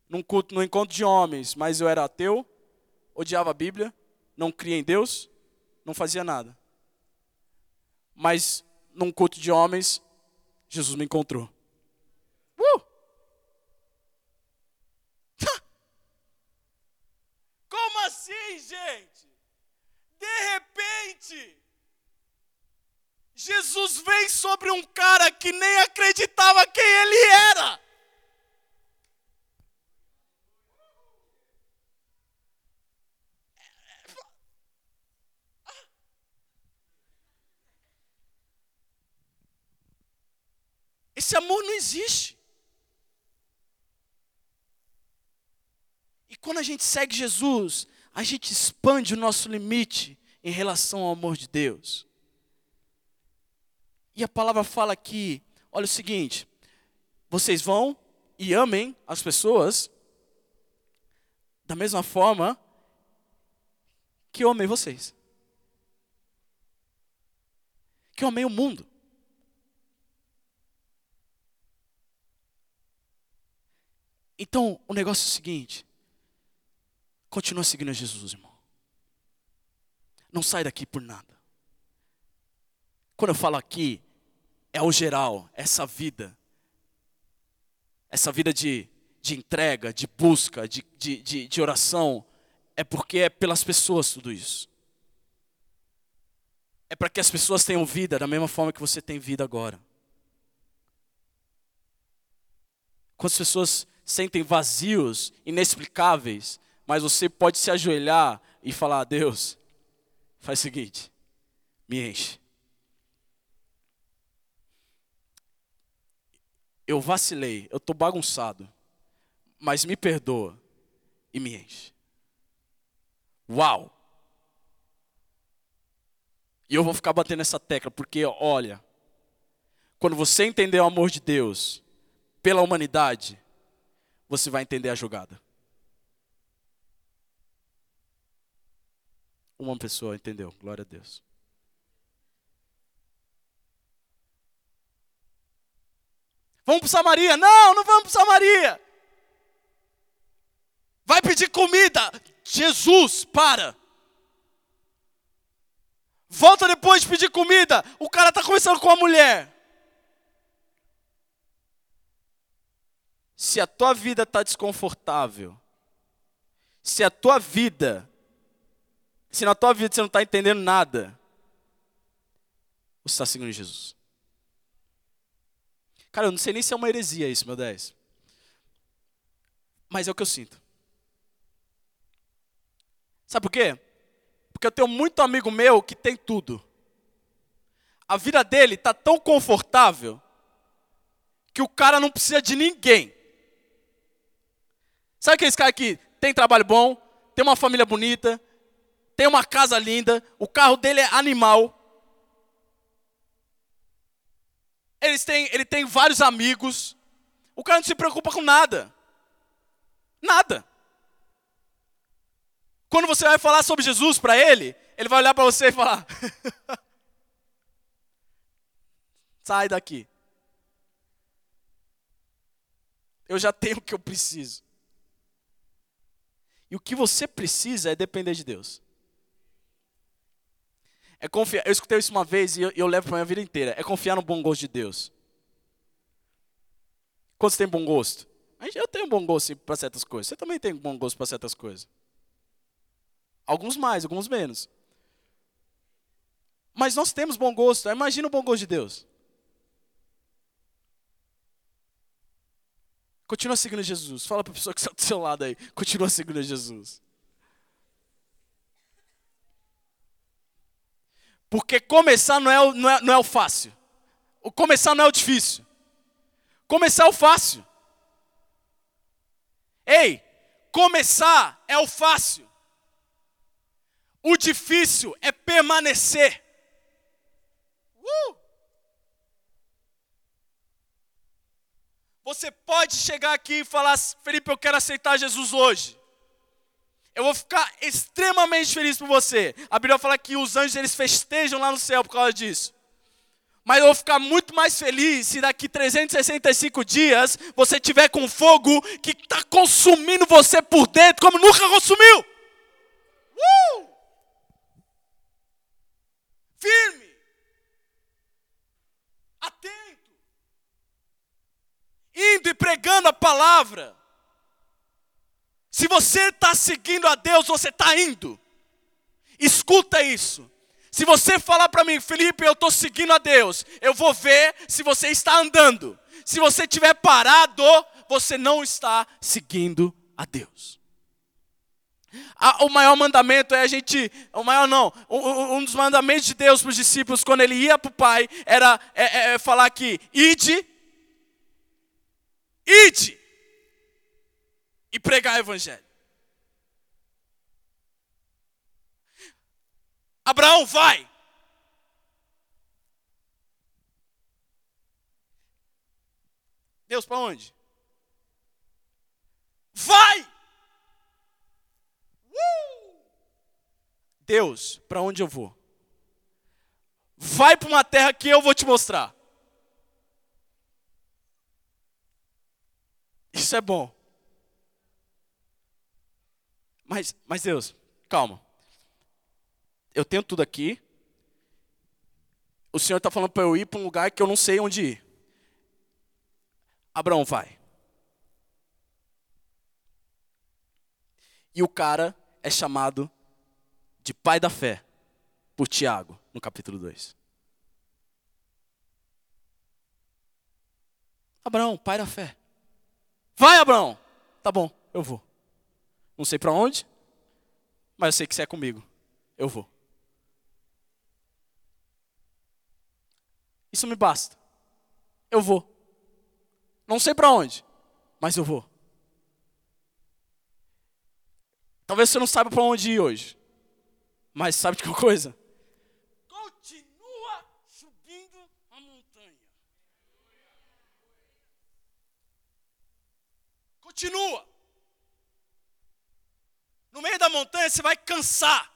num culto, no encontro de homens, mas eu era ateu, odiava a Bíblia, não cria em Deus, não fazia nada. Mas num culto de homens, Jesus me encontrou. Uh! Como assim, gente? De repente, Jesus vem sobre um cara que nem acreditava quem ele era. Esse amor não existe. E quando a gente segue Jesus, a gente expande o nosso limite em relação ao amor de Deus. E a palavra fala aqui, olha o seguinte: vocês vão e amem as pessoas da mesma forma que eu amei vocês. Que eu amei o mundo. Então, o negócio é o seguinte: continua seguindo Jesus, irmão. Não sai daqui por nada. Quando eu falo aqui, é o geral, essa vida. Essa vida de, de entrega, de busca, de, de, de, de oração, é porque é pelas pessoas tudo isso. É para que as pessoas tenham vida da mesma forma que você tem vida agora. Quantas pessoas sentem vazios, inexplicáveis, mas você pode se ajoelhar e falar: Deus, faz o seguinte, me enche. Eu vacilei, eu estou bagunçado, mas me perdoa e me enche. Uau! E eu vou ficar batendo essa tecla, porque olha, quando você entender o amor de Deus pela humanidade, você vai entender a jogada. Uma pessoa entendeu, glória a Deus. Vamos para Samaria? Não, não vamos para Samaria. Vai pedir comida. Jesus, para. Volta depois de pedir comida. O cara está conversando com a mulher. se a tua vida está desconfortável, se a tua vida, se na tua vida você não está entendendo nada, você está seguindo Jesus. Cara, eu não sei nem se é uma heresia isso, meu 10. Mas é o que eu sinto. Sabe por quê? Porque eu tenho muito amigo meu que tem tudo. A vida dele está tão confortável que o cara não precisa de ninguém. Sabe aqueles caras que tem trabalho bom, tem uma família bonita, tem uma casa linda, o carro dele é animal. Eles têm, ele tem vários amigos. O cara não se preocupa com nada. Nada. Quando você vai falar sobre Jesus para ele, ele vai olhar para você e falar: Sai daqui. Eu já tenho o que eu preciso. E o que você precisa é depender de Deus. É confiar. Eu escutei isso uma vez e eu, eu levo para minha vida inteira. É confiar no bom gosto de Deus. Quantos têm bom gosto? Eu tenho bom gosto para certas coisas. Você também tem bom gosto para certas coisas. Alguns mais, alguns menos. Mas nós temos bom gosto. Imagina o bom gosto de Deus. Continua seguindo Jesus. Fala para a pessoa que está do seu lado aí. Continua seguindo Jesus. Porque começar não é, o, não, é, não é o fácil. O começar não é o difícil. Começar é o fácil. Ei, começar é o fácil. O difícil é permanecer. Uh! Você pode chegar aqui e falar, Felipe, eu quero aceitar Jesus hoje. Eu vou ficar extremamente feliz por você. A Bíblia fala que os anjos eles festejam lá no céu por causa disso. Mas eu vou ficar muito mais feliz se daqui 365 dias você tiver com fogo que está consumindo você por dentro como nunca consumiu. Uh! Firme. Atento. Indo e pregando a palavra. Se você está seguindo a Deus, você está indo. Escuta isso. Se você falar para mim, Felipe, eu estou seguindo a Deus, eu vou ver se você está andando. Se você estiver parado, você não está seguindo a Deus. o maior mandamento é a gente, o maior não, um, dos mandamentos de Deus para os discípulos quando ele ia para o Pai era é, é, é falar que ide, ide pregar o evangelho. Abraão, vai. Deus, para onde? Vai! Uh! Deus, para onde eu vou? Vai para uma terra que eu vou te mostrar. Isso é bom. Mas, mas Deus, calma eu tenho tudo aqui. O Senhor está falando para eu ir para um lugar que eu não sei onde ir. Abraão vai. E o cara é chamado de pai da fé por Tiago, no capítulo 2. Abraão, pai da fé. Vai, Abraão. Tá bom, eu vou. Não sei para onde, mas eu sei que você é comigo. Eu vou. Isso me basta. Eu vou. Não sei para onde, mas eu vou. Talvez você não saiba para onde ir hoje. Mas sabe de que coisa? Continua subindo a montanha. Continua. No meio da montanha você vai cansar.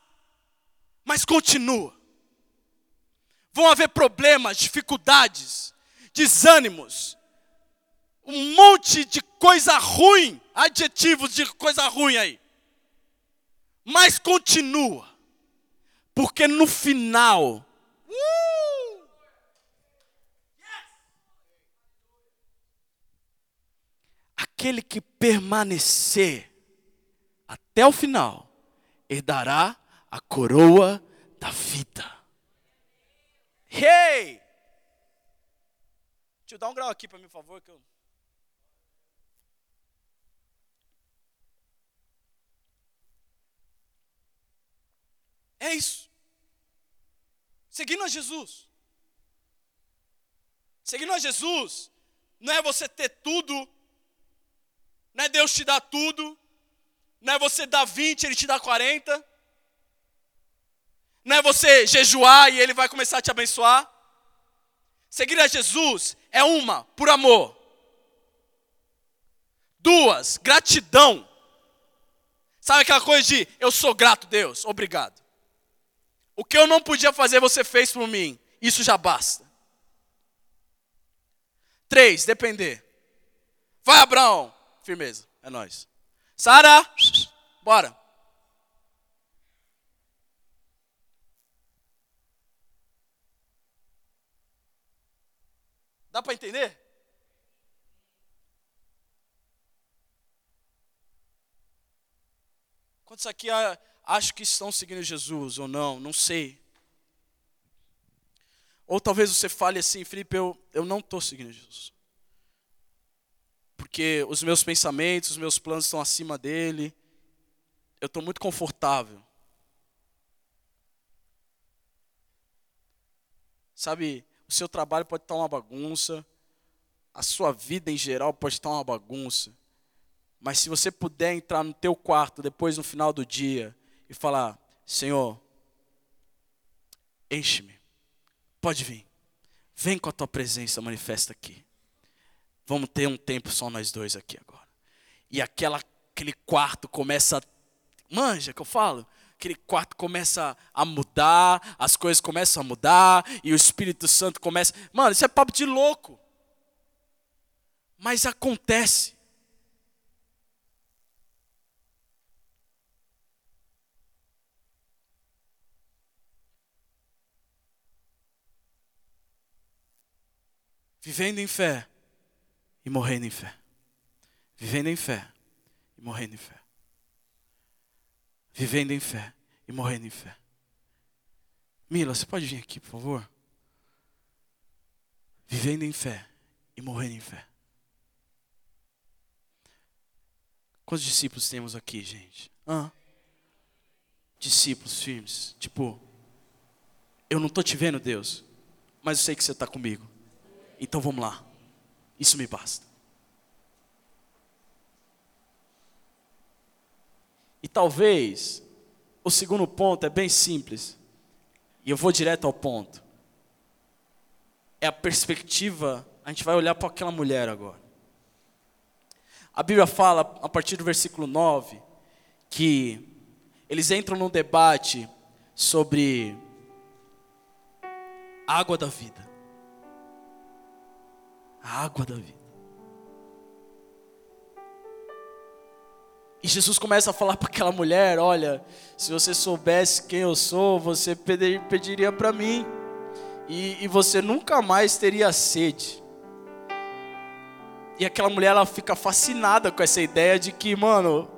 Mas continua vão haver problemas, dificuldades, desânimos, um monte de coisa ruim, adjetivos de coisa ruim aí. Mas continua, porque no final, uh, aquele que permanecer até o final, herdará a coroa da vida. Hey! Tio, dá um grau aqui para mim, por favor, que eu... É isso. Seguindo a Jesus. Seguindo a Jesus, não é você ter tudo, não é Deus te dar tudo, não é você dar 20, Ele te dá 40. Não é você jejuar e ele vai começar a te abençoar. Seguir a Jesus é uma, por amor. Duas, gratidão. Sabe aquela coisa de eu sou grato, Deus, obrigado. O que eu não podia fazer, você fez por mim. Isso já basta. Três, depender. Vai, Abraão. Firmeza, é nós. Sara, bora. Dá para entender? Quantos aqui acham que estão seguindo Jesus ou não? Não sei. Ou talvez você fale assim, Felipe, eu, eu não estou seguindo Jesus. Porque os meus pensamentos, os meus planos estão acima dele. Eu estou muito confortável. Sabe, o seu trabalho pode estar uma bagunça, a sua vida em geral pode estar uma bagunça. Mas se você puder entrar no teu quarto depois no final do dia e falar: Senhor, enche-me. Pode vir. Vem com a tua presença manifesta aqui. Vamos ter um tempo só nós dois aqui agora. E aquela, aquele quarto começa a. Manja que eu falo? Aquele quarto começa a mudar, as coisas começam a mudar, e o Espírito Santo começa. Mano, isso é papo de louco. Mas acontece. Vivendo em fé e morrendo em fé. Vivendo em fé e morrendo em fé. Vivendo em fé e morrendo em fé. Mila, você pode vir aqui, por favor? Vivendo em fé e morrendo em fé. Quantos discípulos temos aqui, gente? Hã? Discípulos firmes. Tipo, eu não estou te vendo, Deus, mas eu sei que você está comigo. Então vamos lá. Isso me basta. E talvez o segundo ponto é bem simples. E eu vou direto ao ponto. É a perspectiva, a gente vai olhar para aquela mulher agora. A Bíblia fala, a partir do versículo 9, que eles entram num debate sobre a água da vida. A água da vida. E Jesus começa a falar para aquela mulher: Olha, se você soubesse quem eu sou, você pediria para mim, e, e você nunca mais teria sede. E aquela mulher ela fica fascinada com essa ideia de que, mano,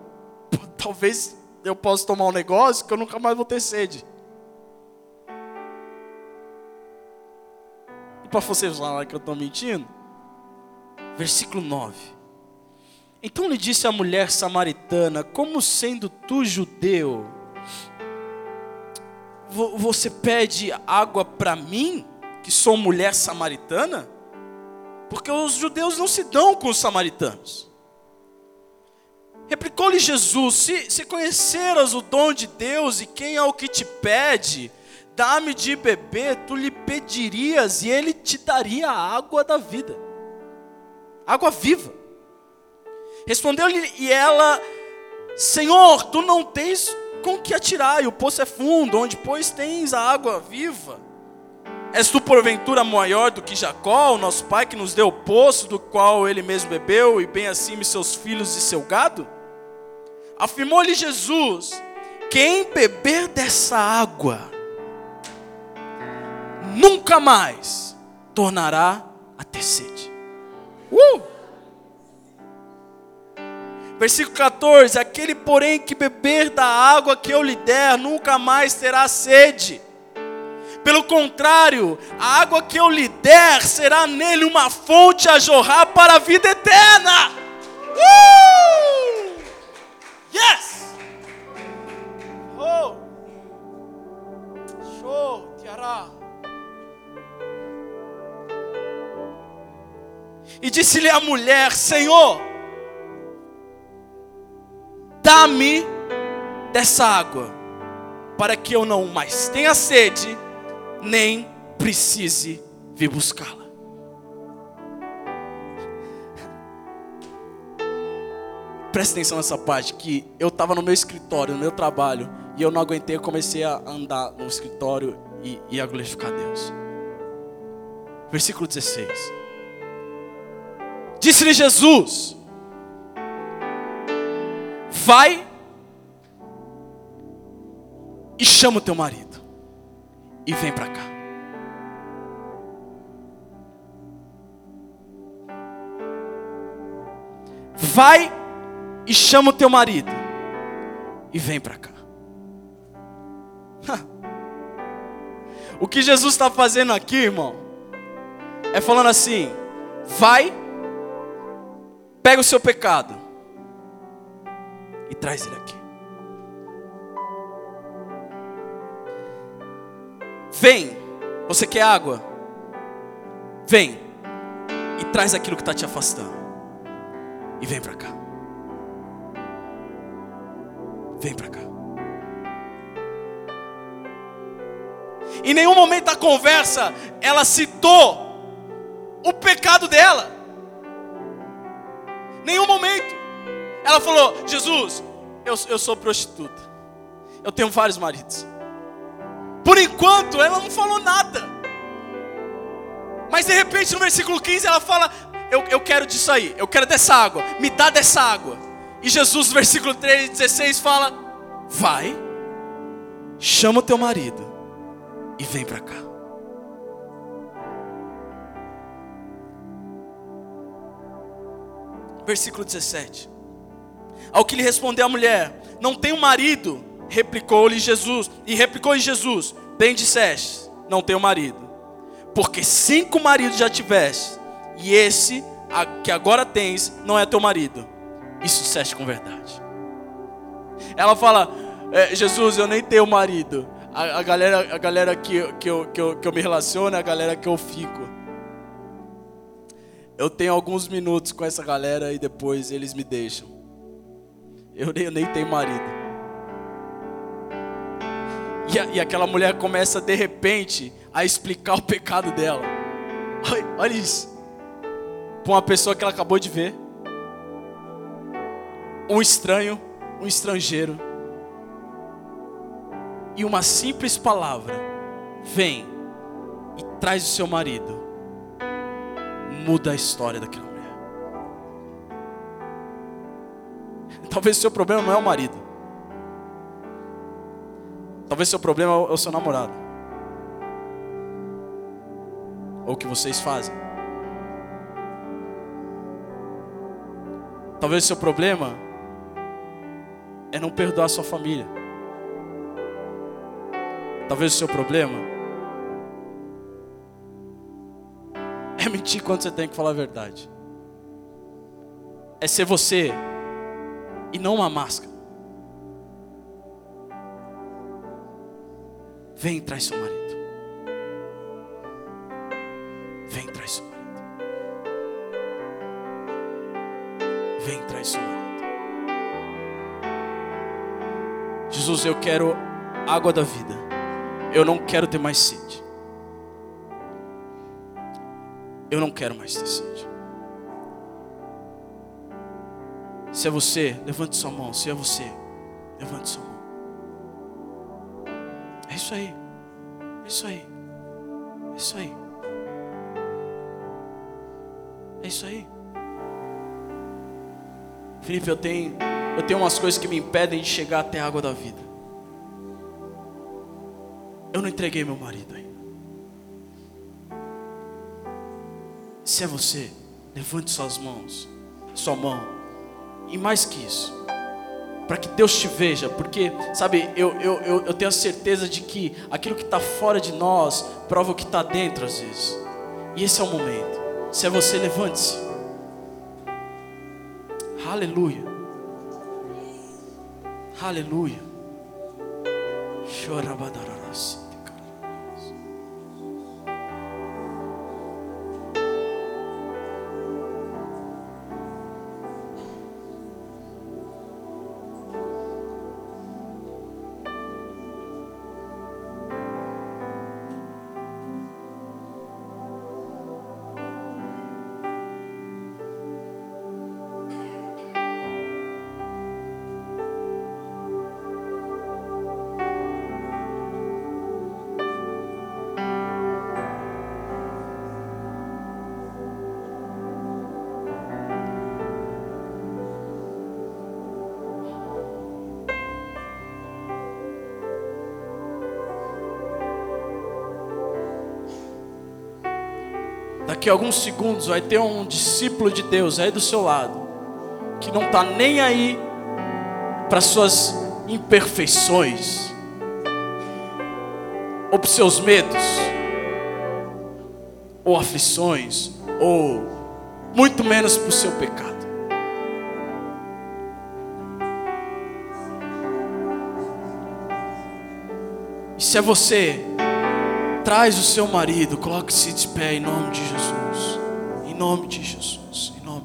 talvez eu possa tomar um negócio que eu nunca mais vou ter sede. E para vocês falar que eu estou mentindo, versículo 9. Então lhe disse a mulher samaritana: Como sendo tu judeu, você pede água para mim, que sou mulher samaritana? porque os judeus não se dão com os samaritanos. Replicou-lhe Jesus: se, se conheceras o dom de Deus e quem é o que te pede, dá-me de beber, tu lhe pedirias e ele te daria a água da vida, água viva. Respondeu-lhe e ela: Senhor, tu não tens com que atirar, e o poço é fundo, onde pois tens a água viva. És tu porventura maior do que Jacó, o nosso pai, que nos deu o poço do qual ele mesmo bebeu, e bem assim seus filhos e seu gado? Afirmou-lhe Jesus: Quem beber dessa água, nunca mais tornará a ter sede. Uh! Versículo 14: Aquele, porém, que beber da água que eu lhe der, nunca mais terá sede pelo contrário, a água que eu lhe der será nele uma fonte a jorrar para a vida eterna. Uh! Yes! Oh! Show, tiará. E disse-lhe a mulher: Senhor, dá-me dessa água, para que eu não mais tenha sede nem precise vir buscá-la. Presta atenção nessa parte que eu estava no meu escritório, no meu trabalho, e eu não aguentei, eu comecei a andar no escritório e, e a glorificar Deus. Versículo 16. Disse-lhe Jesus: Vai e chama o teu marido e vem para cá. Vai e chama o teu marido e vem para cá. o que Jesus está fazendo aqui, irmão, é falando assim: vai, pega o seu pecado e traz ele aqui. Vem, você quer água? Vem e traz aquilo que está te afastando. E vem para cá. Vem para cá. Em nenhum momento da conversa ela citou o pecado dela. Nenhum momento. Ela falou: Jesus, eu, eu sou prostituta. Eu tenho vários maridos. Por enquanto, ela não falou nada. Mas de repente, no versículo 15, ela fala: eu, eu quero disso aí, eu quero dessa água, me dá dessa água. E Jesus, no versículo 3, 16, fala: Vai, chama o teu marido e vem para cá. Versículo 17. Ao que lhe respondeu a mulher: Não tenho marido. Replicou-lhe Jesus. E replicou-lhe Jesus: Bem disseste, não tenho marido. Porque cinco maridos já tiveste, e esse que agora tens não é teu marido. Isso disseste com verdade. Ela fala: é, Jesus, eu nem tenho marido. A, a, galera, a galera que, que, eu, que, eu, que eu me relaciono é a galera que eu fico. Eu tenho alguns minutos com essa galera e depois eles me deixam. Eu nem, eu nem tenho marido. E, a, e aquela mulher começa de repente a explicar o pecado dela. Olha, olha isso. Para uma pessoa que ela acabou de ver. Um estranho, um estrangeiro. E uma simples palavra vem e traz o seu marido. Muda a história daquela Talvez o seu problema não é o marido. Talvez o seu problema é o seu namorado. Ou o que vocês fazem. Talvez o seu problema é não perdoar sua família. Talvez o seu problema é mentir quando você tem que falar a verdade. É ser você e não uma máscara. Vem traz seu marido. Vem traz seu marido. Vem traz seu marido. Jesus, eu quero água da vida. Eu não quero ter mais sede. Eu não quero mais ter sede. Se é você, levante sua mão. Se é você, levante sua mão. É isso aí. É isso aí. É isso aí. É isso aí. Felipe, eu tenho, eu tenho umas coisas que me impedem de chegar até a água da vida. Eu não entreguei meu marido ainda. Se é você, levante suas mãos, sua mão. E mais que isso, para que Deus te veja, porque, sabe, eu, eu, eu, eu tenho a certeza de que aquilo que está fora de nós prova o que está dentro às vezes. E esse é o momento. Se é você, levante-se. Aleluia. Aleluia. Chorabadararas. Daqui a alguns segundos vai ter um discípulo de Deus aí do seu lado, que não está nem aí para suas imperfeições, ou para seus medos, ou aflições, ou muito menos para o seu pecado. E se é você Traz o seu marido, coloque-se de pé em nome de Jesus. Em nome de Jesus. Em nome.